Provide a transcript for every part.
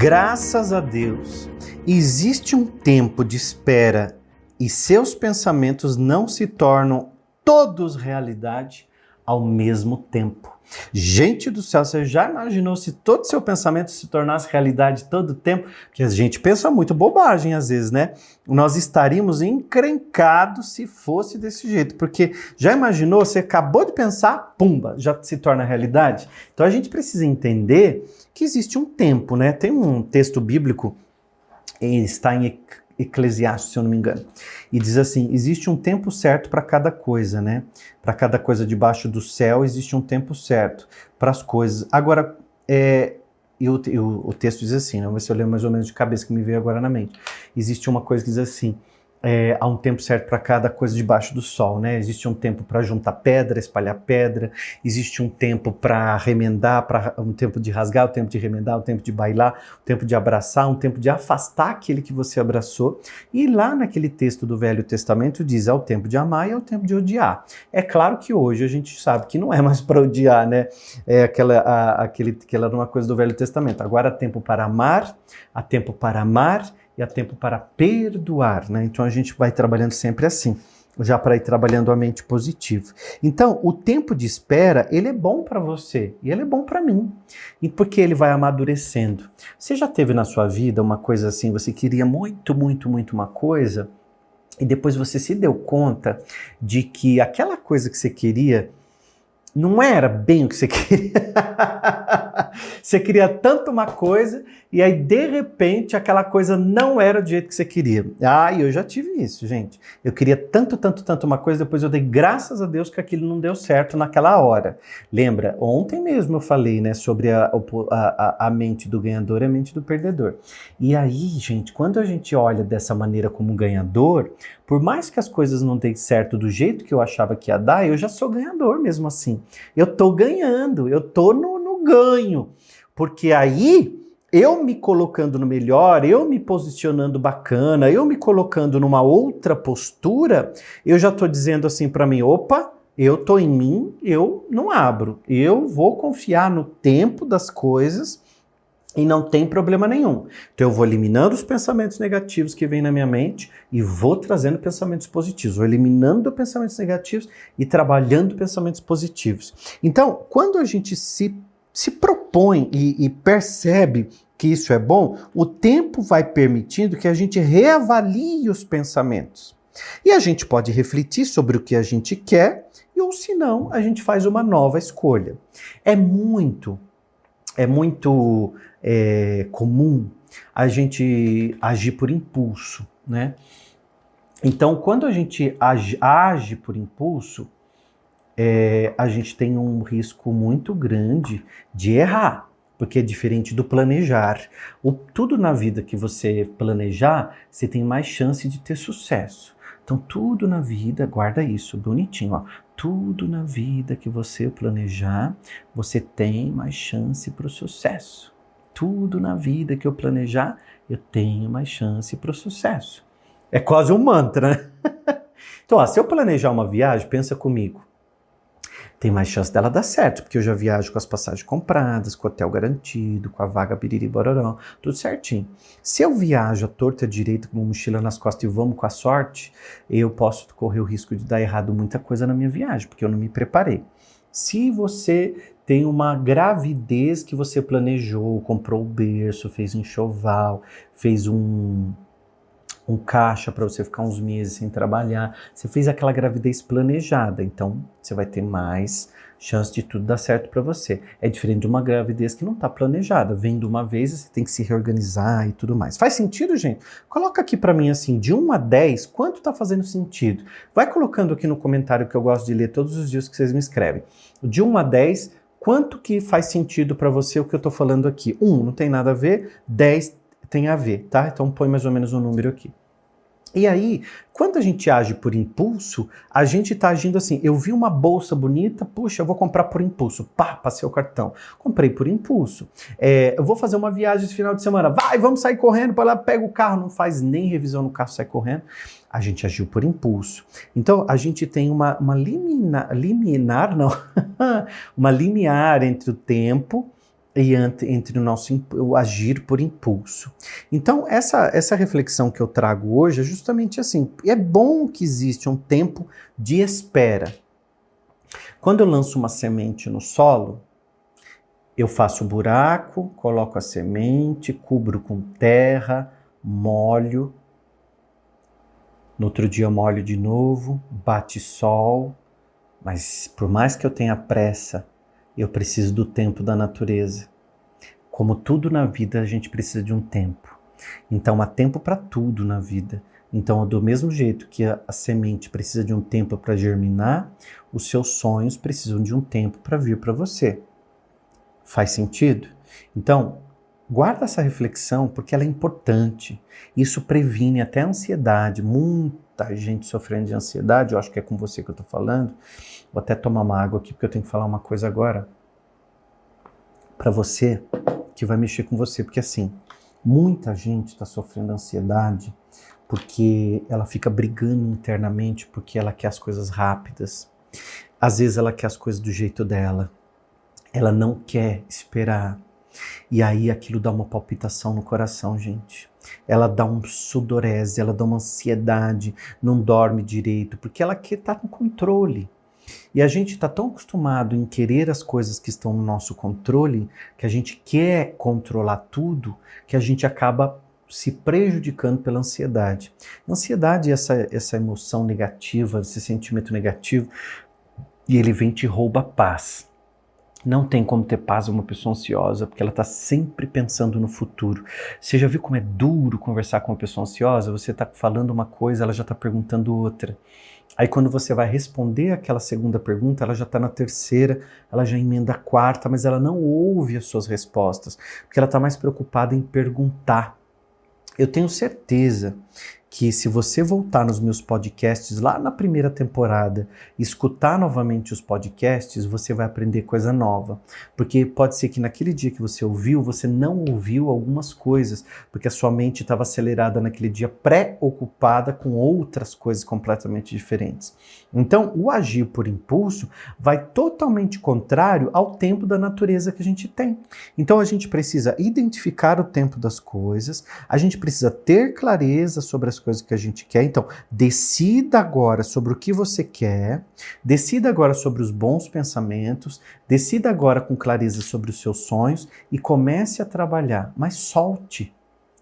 Graças a Deus, existe um tempo de espera e seus pensamentos não se tornam todos realidade ao mesmo tempo. Gente do céu, você já imaginou se todo seu pensamento se tornasse realidade todo o tempo? Que a gente pensa muito bobagem às vezes, né? Nós estaríamos encrencados se fosse desse jeito, porque já imaginou, você acabou de pensar, pumba, já se torna realidade? Então a gente precisa entender que existe um tempo, né? Tem um texto bíblico, está em Eclesiastes, se eu não me engano. E diz assim: existe um tempo certo para cada coisa, né? Para cada coisa debaixo do céu existe um tempo certo para as coisas. Agora, é, e o, o, o, texto diz assim, né? Vamos ver se eu lembro mais ou menos de cabeça que me veio agora na mente. Existe uma coisa que diz assim: é, há um tempo certo para cada coisa debaixo do sol, né? Existe um tempo para juntar pedra, espalhar pedra, existe um tempo para remendar, para um tempo de rasgar, o um tempo de remendar, o um tempo de bailar, o um tempo de abraçar, um tempo de afastar aquele que você abraçou. E lá naquele texto do Velho Testamento diz: é o tempo de amar e é o tempo de odiar. É claro que hoje a gente sabe que não é mais para odiar, né? É aquela, a, aquele, aquela uma coisa do Velho Testamento. Agora há tempo para amar, há tempo para amar e há tempo para perdoar, né? Então a gente vai trabalhando sempre assim, já para ir trabalhando a mente positiva. Então, o tempo de espera, ele é bom para você e ele é bom para mim. E porque ele vai amadurecendo. Você já teve na sua vida uma coisa assim, você queria muito, muito, muito uma coisa, e depois você se deu conta de que aquela coisa que você queria não era bem o que você queria. Você queria tanto uma coisa e aí de repente aquela coisa não era do jeito que você queria. Ah, eu já tive isso, gente. Eu queria tanto, tanto, tanto uma coisa, depois eu dei graças a Deus que aquilo não deu certo naquela hora. Lembra? Ontem mesmo eu falei, né, sobre a, a, a mente do ganhador e a mente do perdedor. E aí, gente, quando a gente olha dessa maneira como ganhador, por mais que as coisas não deem certo do jeito que eu achava que ia dar, eu já sou ganhador mesmo assim. Eu tô ganhando, eu tô no, no ganho. Porque aí eu me colocando no melhor, eu me posicionando bacana, eu me colocando numa outra postura, eu já estou dizendo assim para mim, opa, eu tô em mim, eu não abro. Eu vou confiar no tempo das coisas e não tem problema nenhum. Então eu vou eliminando os pensamentos negativos que vêm na minha mente e vou trazendo pensamentos positivos, vou eliminando pensamentos negativos e trabalhando pensamentos positivos. Então, quando a gente se se propõe e, e percebe que isso é bom, o tempo vai permitindo que a gente reavalie os pensamentos. E a gente pode refletir sobre o que a gente quer, ou se não, a gente faz uma nova escolha. É muito, é muito é, comum a gente agir por impulso, né? Então, quando a gente age, age por impulso, é, a gente tem um risco muito grande de errar, porque é diferente do planejar. O, tudo na vida que você planejar, você tem mais chance de ter sucesso. Então, tudo na vida, guarda isso bonitinho, ó. Tudo na vida que você planejar, você tem mais chance para o sucesso. Tudo na vida que eu planejar, eu tenho mais chance para o sucesso. É quase um mantra, né? então, ó, se eu planejar uma viagem, pensa comigo tem mais chance dela dar certo, porque eu já viajo com as passagens compradas, com o hotel garantido, com a vaga biriri bororó, tudo certinho. Se eu viajo a torta direita com uma mochila nas costas e vamos com a sorte, eu posso correr o risco de dar errado muita coisa na minha viagem, porque eu não me preparei. Se você tem uma gravidez que você planejou, comprou o berço, fez enxoval, fez um um caixa para você ficar uns meses sem trabalhar. Você fez aquela gravidez planejada, então você vai ter mais chance de tudo dar certo para você. É diferente de uma gravidez que não está planejada, vem de uma vez você tem que se reorganizar e tudo mais. Faz sentido, gente? Coloca aqui para mim assim, de 1 a 10, quanto está fazendo sentido? Vai colocando aqui no comentário que eu gosto de ler todos os dias que vocês me escrevem. De 1 a 10, quanto que faz sentido para você o que eu estou falando aqui? 1 não tem nada a ver, 10 tem a ver, tá? Então põe mais ou menos um número aqui. E aí, quando a gente age por impulso, a gente está agindo assim. Eu vi uma bolsa bonita, puxa, eu vou comprar por impulso. Pá, passei o cartão. Comprei por impulso. É, eu vou fazer uma viagem esse final de semana. Vai, vamos sair correndo para lá, pega o carro, não faz nem revisão no carro, sai correndo. A gente agiu por impulso. Então, a gente tem uma, uma liminar, liminar, não, uma limiar entre o tempo e entre o nosso o agir por impulso. Então, essa, essa reflexão que eu trago hoje é justamente assim: é bom que existe um tempo de espera. Quando eu lanço uma semente no solo, eu faço buraco, coloco a semente, cubro com terra, molho. No outro dia eu molho de novo, bate sol, mas por mais que eu tenha pressa, eu preciso do tempo da natureza. Como tudo na vida, a gente precisa de um tempo. Então há tempo para tudo na vida. Então, do mesmo jeito que a, a semente precisa de um tempo para germinar, os seus sonhos precisam de um tempo para vir para você. Faz sentido? Então, guarda essa reflexão porque ela é importante. Isso previne até a ansiedade. Muita gente sofrendo de ansiedade, eu acho que é com você que eu estou falando. Vou até tomar uma água aqui porque eu tenho que falar uma coisa agora para você que vai mexer com você, porque assim, muita gente está sofrendo ansiedade porque ela fica brigando internamente porque ela quer as coisas rápidas. Às vezes ela quer as coisas do jeito dela. Ela não quer esperar. E aí aquilo dá uma palpitação no coração, gente. Ela dá um sudorese, ela dá uma ansiedade, não dorme direito, porque ela quer estar tá no controle. E a gente está tão acostumado em querer as coisas que estão no nosso controle, que a gente quer controlar tudo, que a gente acaba se prejudicando pela ansiedade. Ansiedade é essa, essa emoção negativa, esse sentimento negativo, e ele vem te rouba a paz. Não tem como ter paz uma pessoa ansiosa, porque ela está sempre pensando no futuro. Você já viu como é duro conversar com uma pessoa ansiosa? Você está falando uma coisa, ela já está perguntando outra. Aí quando você vai responder aquela segunda pergunta, ela já está na terceira, ela já emenda a quarta, mas ela não ouve as suas respostas, porque ela está mais preocupada em perguntar. Eu tenho certeza que se você voltar nos meus podcasts lá na primeira temporada escutar novamente os podcasts, você vai aprender coisa nova. Porque pode ser que naquele dia que você ouviu, você não ouviu algumas coisas, porque a sua mente estava acelerada naquele dia, preocupada com outras coisas completamente diferentes. Então, o agir por impulso vai totalmente contrário ao tempo da natureza que a gente tem. Então, a gente precisa identificar o tempo das coisas, a gente precisa ter clareza sobre as coisas que a gente quer. Então, decida agora sobre o que você quer, decida agora sobre os bons pensamentos, decida agora com clareza sobre os seus sonhos e comece a trabalhar, mas solte.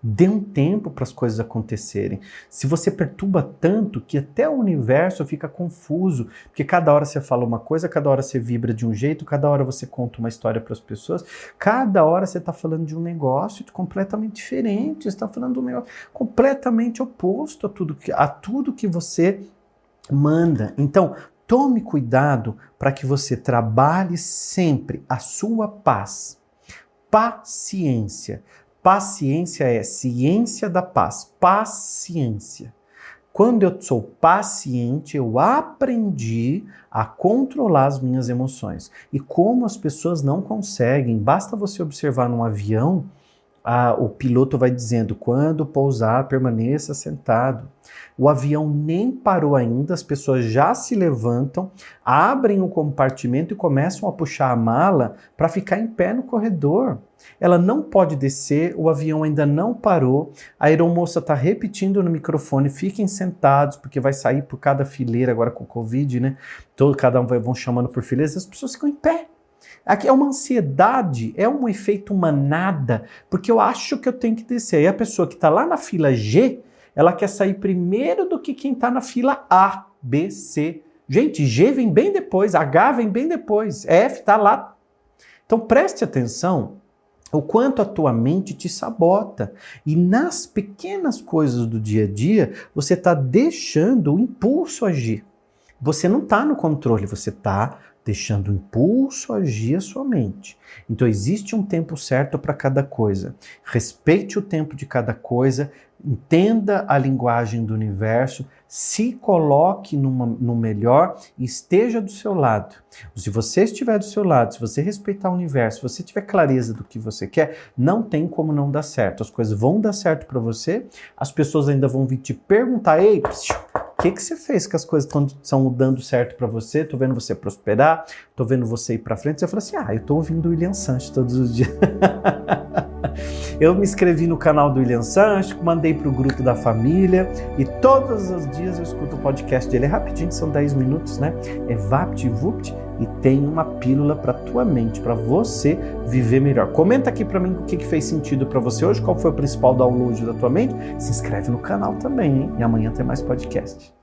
Dê um tempo para as coisas acontecerem. Se você perturba tanto que até o universo fica confuso, porque cada hora você fala uma coisa, cada hora você vibra de um jeito, cada hora você conta uma história para as pessoas, cada hora você está falando de um negócio completamente diferente, você está falando de um negócio completamente oposto a tudo que, a tudo que você manda. Então, tome cuidado para que você trabalhe sempre a sua paz. Paciência. Paciência é ciência da paz. Paciência. Quando eu sou paciente, eu aprendi a controlar as minhas emoções. E como as pessoas não conseguem, basta você observar num avião, a, o piloto vai dizendo: quando pousar, permaneça sentado. O avião nem parou ainda, as pessoas já se levantam, abrem o compartimento e começam a puxar a mala para ficar em pé no corredor. Ela não pode descer, o avião ainda não parou. A aeromoça está repetindo no microfone: fiquem sentados, porque vai sair por cada fileira agora com o Covid, né? Todo, cada um vai, vão chamando por fileiras, as pessoas ficam em pé. Aqui é uma ansiedade, é um efeito manada, porque eu acho que eu tenho que descer. Aí a pessoa que está lá na fila G, ela quer sair primeiro do que quem está na fila A, B, C. Gente, G vem bem depois, H vem bem depois, F está lá. Então preste atenção o quanto a tua mente te sabota. E nas pequenas coisas do dia a dia, você está deixando o impulso agir. Você não está no controle, você está deixando o impulso agir a sua mente. Então existe um tempo certo para cada coisa. Respeite o tempo de cada coisa, entenda a linguagem do universo, se coloque numa, no melhor e esteja do seu lado. Se você estiver do seu lado, se você respeitar o universo, se você tiver clareza do que você quer, não tem como não dar certo. As coisas vão dar certo para você, as pessoas ainda vão vir te perguntar: ei, psiu, O que, que você fez que as coisas estão dando certo para você? Tô vendo você prosperar, tô vendo você ir para frente. Você fala assim: ah, eu tô ouvindo o William Sanches todos os dias. eu me inscrevi no canal do William Sanches, mandei pro grupo da família e todos os dias eu escuto o podcast dele. É rapidinho, são 10 minutos, né? É VaptVupt e tem uma pílula para tua mente, para você viver melhor. Comenta aqui para mim o que, que fez sentido para você hoje, qual foi o principal download da tua mente. Se inscreve no canal também, hein? E amanhã tem mais podcast.